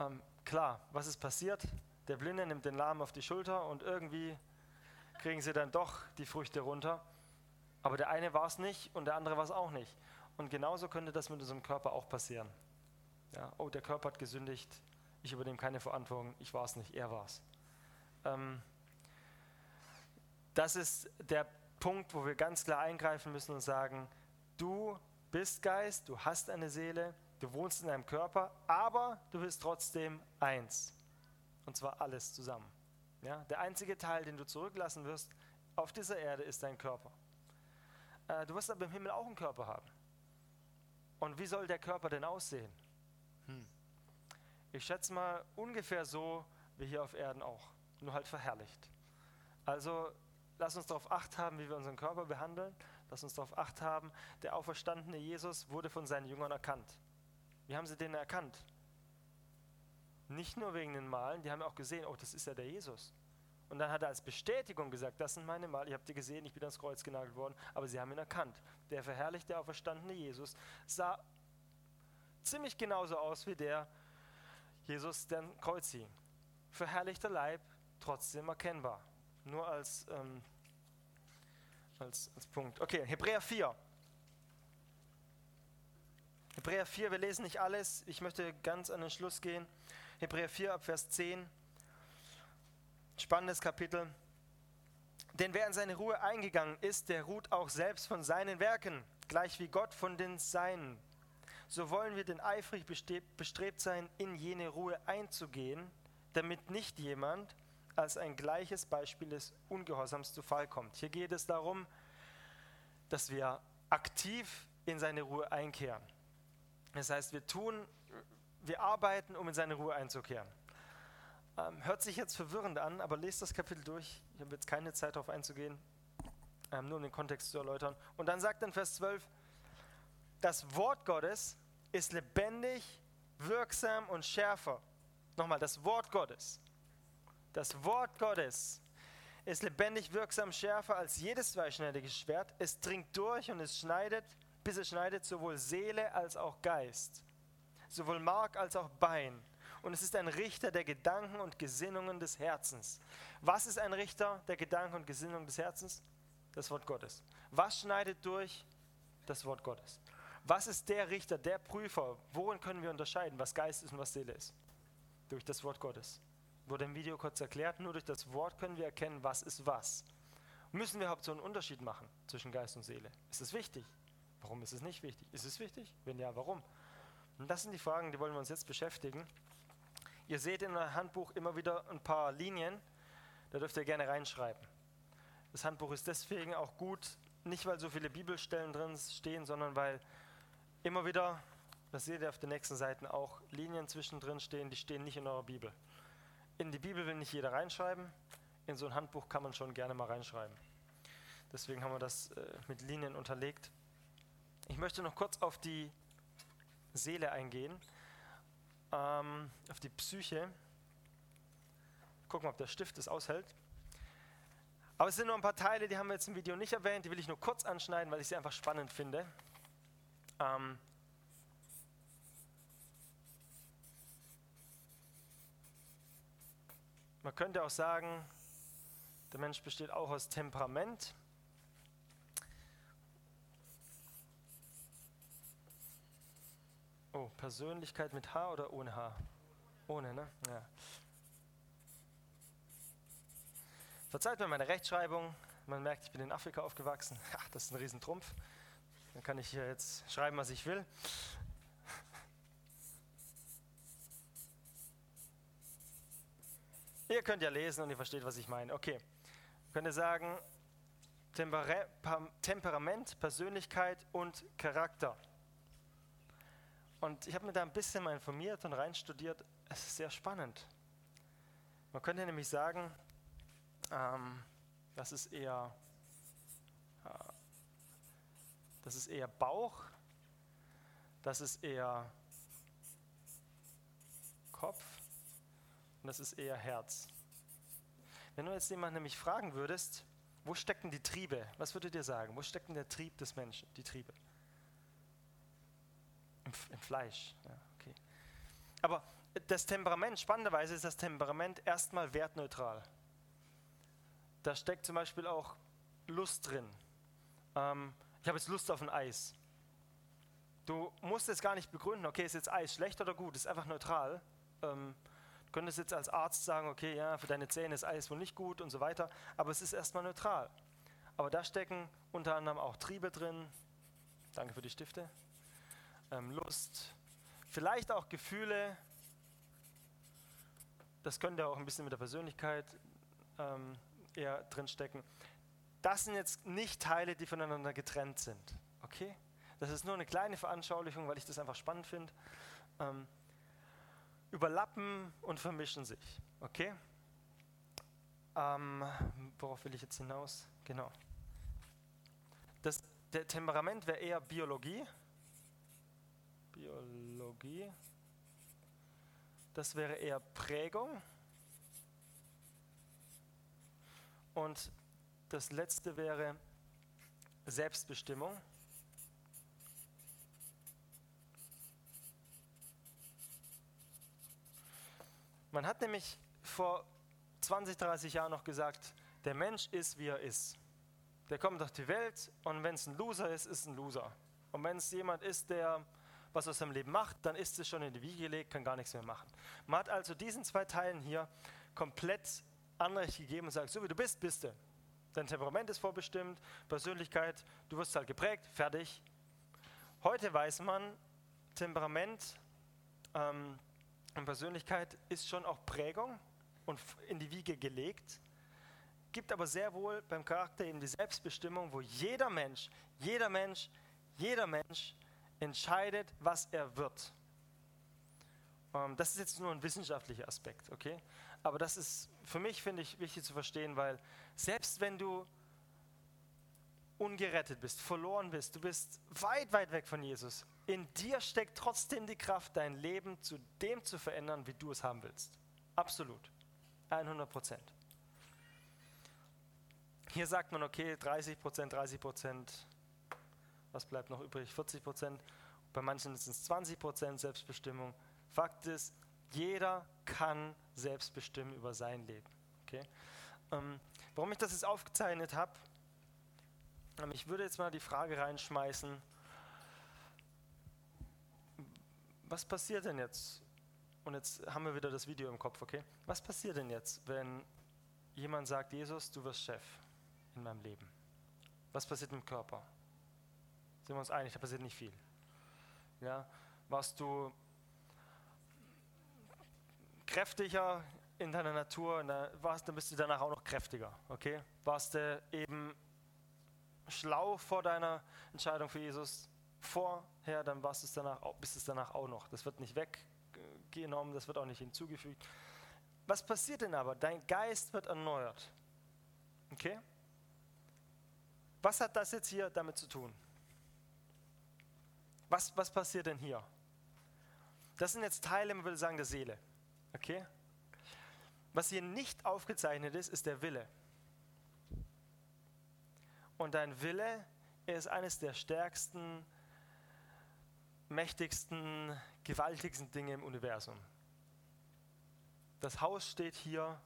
Ähm, klar, was ist passiert? Der Blinde nimmt den Lahmen auf die Schulter und irgendwie kriegen sie dann doch die Früchte runter. Aber der eine war es nicht und der andere war es auch nicht. Und genauso könnte das mit unserem Körper auch passieren. Ja, oh, der Körper hat gesündigt, ich übernehme keine Verantwortung, ich war es nicht, er war es. Ähm, das ist der Punkt, wo wir ganz klar eingreifen müssen und sagen, du bist Geist, du hast eine Seele, du wohnst in deinem Körper, aber du bist trotzdem eins. Und zwar alles zusammen. Ja? Der einzige Teil, den du zurücklassen wirst auf dieser Erde, ist dein Körper. Äh, du wirst aber im Himmel auch einen Körper haben. Und wie soll der Körper denn aussehen? Hm. Ich schätze mal ungefähr so wie hier auf Erden auch, nur halt verherrlicht. Also lass uns darauf acht haben, wie wir unseren Körper behandeln. Lass uns darauf acht haben, der auferstandene Jesus wurde von seinen Jüngern erkannt. Wie haben sie den erkannt? Nicht nur wegen den Malen, die haben auch gesehen, oh, das ist ja der Jesus. Und dann hat er als Bestätigung gesagt, das sind meine Mal, ihr habt ihr gesehen, ich bin ans Kreuz genagelt worden, aber sie haben ihn erkannt. Der verherrlichte, auferstandene Jesus sah ziemlich genauso aus wie der Jesus, der am Kreuz hing. Verherrlichter Leib, trotzdem erkennbar. Nur als, ähm, als, als Punkt. Okay, Hebräer 4. Hebräer 4, wir lesen nicht alles. Ich möchte ganz an den Schluss gehen. Hebräer 4 ab Vers 10. Spannendes Kapitel. Denn wer in seine Ruhe eingegangen ist, der ruht auch selbst von seinen Werken, gleich wie Gott von den Seinen. So wollen wir denn eifrig bestrebt sein, in jene Ruhe einzugehen, damit nicht jemand als ein gleiches Beispiel des Ungehorsams zu Fall kommt. Hier geht es darum, dass wir aktiv in seine Ruhe einkehren. Das heißt, wir tun, wir arbeiten, um in seine Ruhe einzukehren. Ähm, hört sich jetzt verwirrend an, aber lest das Kapitel durch. Ich habe jetzt keine Zeit darauf einzugehen, ähm, nur um den Kontext zu erläutern. Und dann sagt in Vers 12, das Wort Gottes ist lebendig, wirksam und schärfer Nochmal, das Wort Gottes. Das Wort Gottes ist lebendig wirksam schärfer als jedes zweischneidige Schwert. Es dringt durch und es schneidet, bis es schneidet sowohl Seele als auch Geist, sowohl Mark als auch Bein. Und es ist ein Richter der Gedanken und Gesinnungen des Herzens. Was ist ein Richter der Gedanken und Gesinnungen des Herzens? Das Wort Gottes. Was schneidet durch? Das Wort Gottes. Was ist der Richter, der Prüfer? Worin können wir unterscheiden, was Geist ist und was Seele ist? Durch das Wort Gottes. Wurde im Video kurz erklärt, nur durch das Wort können wir erkennen, was ist was. Müssen wir überhaupt so einen Unterschied machen zwischen Geist und Seele? Ist es wichtig? Warum ist es nicht wichtig? Ist es wichtig? Wenn ja, warum? Und das sind die Fragen, die wollen wir uns jetzt beschäftigen. Ihr seht in eurem Handbuch immer wieder ein paar Linien, da dürft ihr gerne reinschreiben. Das Handbuch ist deswegen auch gut, nicht weil so viele Bibelstellen drin stehen, sondern weil immer wieder, das seht ihr auf den nächsten Seiten auch, Linien zwischendrin stehen, die stehen nicht in eurer Bibel. In die Bibel will nicht jeder reinschreiben, in so ein Handbuch kann man schon gerne mal reinschreiben. Deswegen haben wir das äh, mit Linien unterlegt. Ich möchte noch kurz auf die Seele eingehen, ähm, auf die Psyche. Gucken, ob der Stift es aushält. Aber es sind nur ein paar Teile, die haben wir jetzt im Video nicht erwähnt, die will ich nur kurz anschneiden, weil ich sie einfach spannend finde. Ähm, man könnte auch sagen, der Mensch besteht auch aus Temperament. Oh, Persönlichkeit mit H oder ohne H? Ohne, ne? Ja. Verzeiht mir meine Rechtschreibung. Man merkt, ich bin in Afrika aufgewachsen. Ach, das ist ein Riesentrumpf. Dann kann ich hier jetzt schreiben, was ich will. Ihr könnt ja lesen und ihr versteht, was ich meine. Okay. Könnt ihr sagen, Temper Temperament, Persönlichkeit und Charakter. Und ich habe mir da ein bisschen mal informiert und reinstudiert. Es ist sehr spannend. Man könnte nämlich sagen, ähm, das ist eher äh, das ist eher Bauch, das ist eher Kopf und das ist eher Herz. Wenn du jetzt jemanden nämlich fragen würdest, wo stecken die Triebe? Was würdet ihr sagen? Wo steckt denn der Trieb des Menschen, die Triebe? Im, im Fleisch. Ja, okay. Aber das Temperament, spannenderweise ist das Temperament erstmal wertneutral. Da steckt zum Beispiel auch Lust drin. Ähm, ich habe jetzt Lust auf ein Eis. Du musst es gar nicht begründen, okay, ist jetzt Eis schlecht oder gut, ist einfach neutral. Ähm, könntest jetzt als Arzt sagen, okay, ja, für deine Zähne ist Eis wohl nicht gut und so weiter, aber es ist erstmal neutral. Aber da stecken unter anderem auch Triebe drin, danke für die Stifte, ähm, Lust, vielleicht auch Gefühle, das könnte auch ein bisschen mit der Persönlichkeit ähm, eher drinstecken das sind jetzt nicht Teile, die voneinander getrennt sind. Okay? Das ist nur eine kleine Veranschaulichung, weil ich das einfach spannend finde. Ähm, überlappen und vermischen sich. Okay? Ähm, worauf will ich jetzt hinaus? Genau. Das, der Temperament wäre eher Biologie. Biologie. Das wäre eher Prägung. Und das letzte wäre Selbstbestimmung. Man hat nämlich vor 20, 30 Jahren noch gesagt, der Mensch ist, wie er ist. Der kommt auf die Welt und wenn es ein Loser ist, ist ein Loser. Und wenn es jemand ist, der was aus seinem Leben macht, dann ist es schon in die Wiege gelegt, kann gar nichts mehr machen. Man hat also diesen zwei Teilen hier komplett Anrecht gegeben und sagt, so wie du bist, bist du. Dein Temperament ist vorbestimmt, Persönlichkeit, du wirst halt geprägt, fertig. Heute weiß man, Temperament ähm, und Persönlichkeit ist schon auch Prägung und in die Wiege gelegt, gibt aber sehr wohl beim Charakter eben die Selbstbestimmung, wo jeder Mensch, jeder Mensch, jeder Mensch entscheidet, was er wird. Ähm, das ist jetzt nur ein wissenschaftlicher Aspekt, okay? Aber das ist für mich, finde ich, wichtig zu verstehen, weil selbst wenn du ungerettet bist, verloren bist, du bist weit, weit weg von Jesus. In dir steckt trotzdem die Kraft, dein Leben zu dem zu verändern, wie du es haben willst. Absolut. 100 Prozent. Hier sagt man, okay, 30 Prozent, 30 Prozent, was bleibt noch übrig? 40 Prozent. Bei manchen sind es 20 Prozent Selbstbestimmung. Fakt ist, jeder kann selbst bestimmen über sein Leben. Okay? Ähm, warum ich das jetzt aufgezeichnet habe, ähm, ich würde jetzt mal die Frage reinschmeißen, was passiert denn jetzt? Und jetzt haben wir wieder das Video im Kopf, okay? Was passiert denn jetzt, wenn jemand sagt, Jesus, du wirst Chef in meinem Leben? Was passiert im Körper? Sind wir uns einig, da passiert nicht viel. Ja? Warst du kräftiger in deiner Natur, warst, dann bist du danach auch noch kräftiger. Okay? Warst du eben schlau vor deiner Entscheidung für Jesus vorher, dann warst es danach, bist es danach auch noch. Das wird nicht weggenommen, das wird auch nicht hinzugefügt. Was passiert denn aber? Dein Geist wird erneuert. Okay? Was hat das jetzt hier damit zu tun? Was, was passiert denn hier? Das sind jetzt Teile, man würde sagen, der Seele. Okay? Was hier nicht aufgezeichnet ist, ist der Wille. Und dein Wille ist eines der stärksten, mächtigsten, gewaltigsten Dinge im Universum. Das Haus steht hier,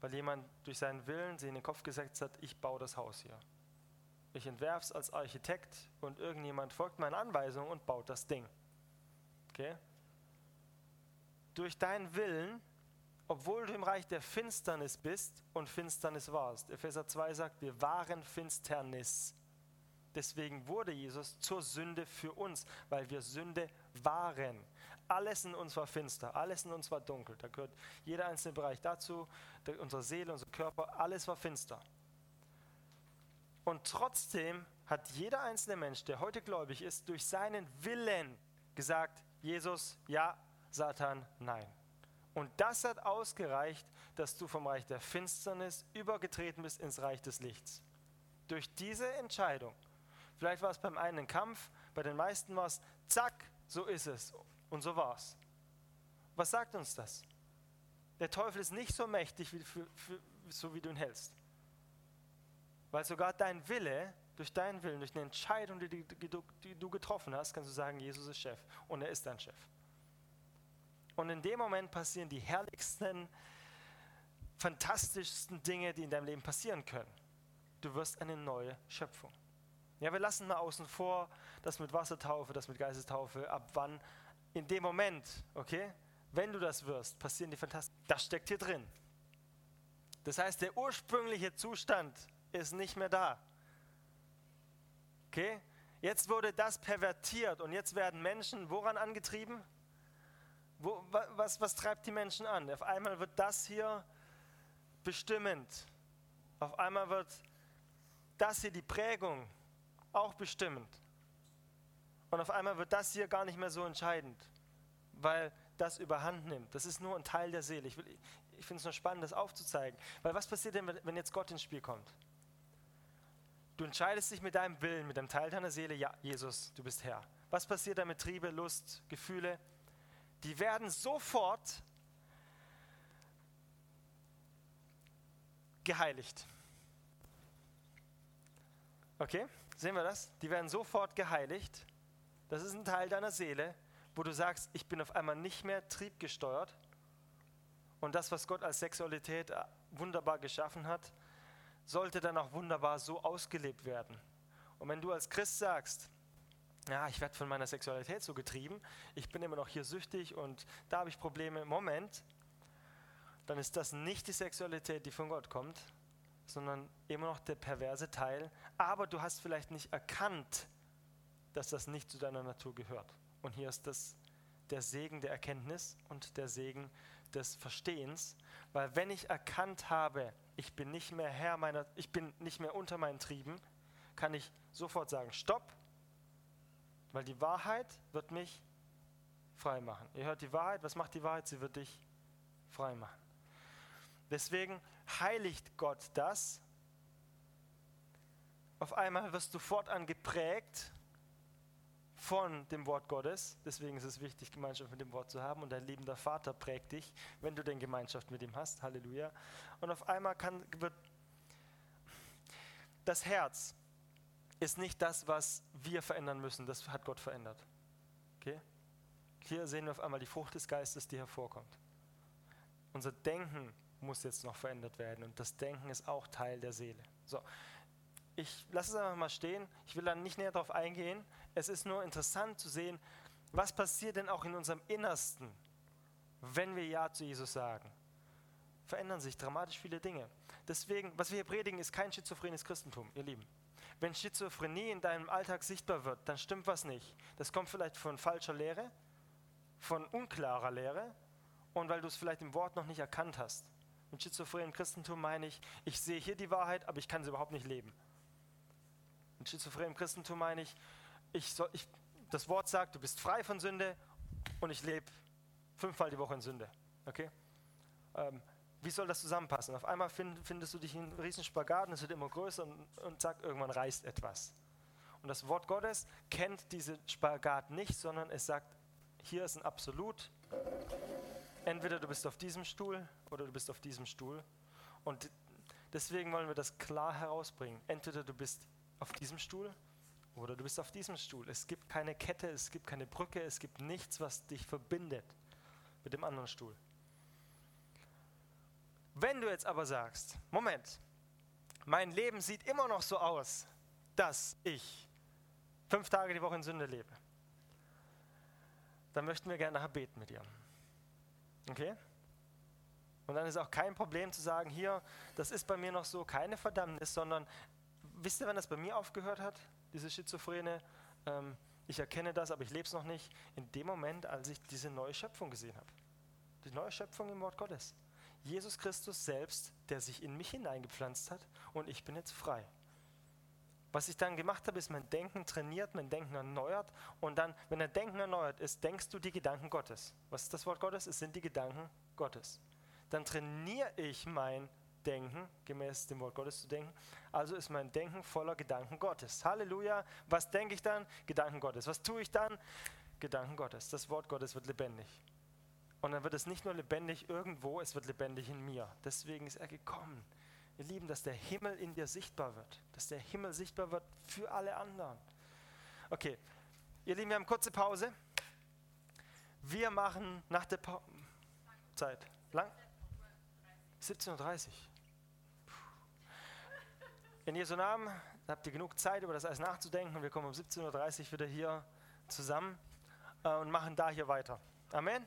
weil jemand durch seinen Willen sich in den Kopf gesetzt hat, ich baue das Haus hier. Ich entwerfe es als Architekt und irgendjemand folgt meinen Anweisungen und baut das Ding. Okay? Durch deinen Willen obwohl du im Reich der Finsternis bist und Finsternis warst. Epheser 2 sagt, wir waren Finsternis. Deswegen wurde Jesus zur Sünde für uns, weil wir Sünde waren. Alles in uns war finster, alles in uns war dunkel. Da gehört jeder einzelne Bereich dazu, unsere Seele, unser Körper, alles war finster. Und trotzdem hat jeder einzelne Mensch, der heute gläubig ist, durch seinen Willen gesagt, Jesus, ja, Satan, nein. Und das hat ausgereicht, dass du vom Reich der Finsternis übergetreten bist ins Reich des Lichts. Durch diese Entscheidung. Vielleicht war es beim einen ein Kampf, bei den meisten war es, zack, so ist es. Und so war es. Was sagt uns das? Der Teufel ist nicht so mächtig, wie, für, für, so wie du ihn hältst. Weil sogar dein Wille, durch deinen Willen, durch eine Entscheidung, die, die, die, die du getroffen hast, kannst du sagen, Jesus ist Chef. Und er ist dein Chef. Und in dem Moment passieren die herrlichsten, fantastischsten Dinge, die in deinem Leben passieren können. Du wirst eine neue Schöpfung. Ja, wir lassen mal außen vor, das mit Wassertaufe, das mit Geistestaufe, ab wann, in dem Moment, okay, wenn du das wirst, passieren die fantastischen, das steckt hier drin. Das heißt, der ursprüngliche Zustand ist nicht mehr da. Okay? Jetzt wurde das pervertiert und jetzt werden Menschen woran angetrieben? Wo, was, was treibt die Menschen an? Auf einmal wird das hier bestimmend. Auf einmal wird das hier die Prägung auch bestimmend. Und auf einmal wird das hier gar nicht mehr so entscheidend, weil das überhand nimmt. Das ist nur ein Teil der Seele. Ich, ich finde es nur spannend, das aufzuzeigen. Weil was passiert denn, wenn jetzt Gott ins Spiel kommt? Du entscheidest dich mit deinem Willen, mit dem Teil deiner Seele, ja, Jesus, du bist Herr. Was passiert dann mit Triebe, Lust, Gefühle? die werden sofort geheiligt. Okay, sehen wir das? Die werden sofort geheiligt. Das ist ein Teil deiner Seele, wo du sagst, ich bin auf einmal nicht mehr triebgesteuert. Und das, was Gott als Sexualität äh, wunderbar geschaffen hat, sollte dann auch wunderbar so ausgelebt werden. Und wenn du als Christ sagst, ja, ich werde von meiner Sexualität so getrieben, ich bin immer noch hier süchtig und da habe ich Probleme. Moment, dann ist das nicht die Sexualität, die von Gott kommt, sondern immer noch der perverse Teil. Aber du hast vielleicht nicht erkannt, dass das nicht zu deiner Natur gehört. Und hier ist das der Segen der Erkenntnis und der Segen des Verstehens, weil wenn ich erkannt habe, ich bin nicht mehr Herr meiner, ich bin nicht mehr unter meinen Trieben, kann ich sofort sagen, stopp, weil die Wahrheit wird mich frei machen. Ihr hört die Wahrheit, was macht die Wahrheit? Sie wird dich frei machen. Deswegen heiligt Gott das, auf einmal wirst du fortan geprägt von dem Wort Gottes. Deswegen ist es wichtig, Gemeinschaft mit dem Wort zu haben. Und dein liebender Vater prägt dich, wenn du denn Gemeinschaft mit ihm hast. Halleluja. Und auf einmal kann, wird das Herz ist nicht das, was wir verändern müssen. Das hat Gott verändert. Okay? Hier sehen wir auf einmal die Frucht des Geistes, die hervorkommt. Unser Denken muss jetzt noch verändert werden und das Denken ist auch Teil der Seele. So, ich lasse es einfach mal stehen. Ich will dann nicht näher darauf eingehen. Es ist nur interessant zu sehen, was passiert denn auch in unserem Innersten, wenn wir Ja zu Jesus sagen. Verändern sich dramatisch viele Dinge. Deswegen, was wir hier predigen, ist kein schizophrenes Christentum, ihr Lieben. Wenn Schizophrenie in deinem Alltag sichtbar wird, dann stimmt was nicht. Das kommt vielleicht von falscher Lehre, von unklarer Lehre und weil du es vielleicht im Wort noch nicht erkannt hast. Mit schizophrenem Christentum meine ich, ich sehe hier die Wahrheit, aber ich kann sie überhaupt nicht leben. Mit schizophrenem Christentum meine ich, ich soll, ich, das Wort sagt, du bist frei von Sünde und ich lebe fünfmal die Woche in Sünde. Okay? Ähm, wie soll das zusammenpassen? Auf einmal find, findest du dich in einem riesen Spagat und es wird immer größer und, und zack, irgendwann reißt etwas. Und das Wort Gottes kennt diese Spagat nicht, sondern es sagt, hier ist ein Absolut. Entweder du bist auf diesem Stuhl oder du bist auf diesem Stuhl. Und deswegen wollen wir das klar herausbringen. Entweder du bist auf diesem Stuhl oder du bist auf diesem Stuhl. Es gibt keine Kette, es gibt keine Brücke, es gibt nichts, was dich verbindet mit dem anderen Stuhl. Wenn du jetzt aber sagst, Moment, mein Leben sieht immer noch so aus, dass ich fünf Tage die Woche in Sünde lebe, dann möchten wir gerne nachher beten mit dir. Okay? Und dann ist auch kein Problem zu sagen, hier, das ist bei mir noch so keine Verdammnis, sondern wisst ihr, wann das bei mir aufgehört hat, diese Schizophrene? Ähm, ich erkenne das, aber ich lebe es noch nicht. In dem Moment, als ich diese neue Schöpfung gesehen habe. Die neue Schöpfung im Wort Gottes. Jesus Christus selbst, der sich in mich hineingepflanzt hat und ich bin jetzt frei. Was ich dann gemacht habe, ist mein Denken trainiert, mein Denken erneuert und dann, wenn dein Denken erneuert ist, denkst du die Gedanken Gottes. Was ist das Wort Gottes? Es sind die Gedanken Gottes. Dann trainiere ich mein Denken, gemäß dem Wort Gottes zu denken. Also ist mein Denken voller Gedanken Gottes. Halleluja. Was denke ich dann? Gedanken Gottes. Was tue ich dann? Gedanken Gottes. Das Wort Gottes wird lebendig. Und dann wird es nicht nur lebendig irgendwo, es wird lebendig in mir. Deswegen ist er gekommen, Ihr Lieben, dass der Himmel in dir sichtbar wird, dass der Himmel sichtbar wird für alle anderen. Okay, ihr Lieben, wir haben kurze Pause. Wir machen nach der pa Zeit. Lang? 17.30 Uhr. In Jesu Namen habt ihr genug Zeit, über das alles nachzudenken wir kommen um 17.30 Uhr wieder hier zusammen äh, und machen da hier weiter. Amen.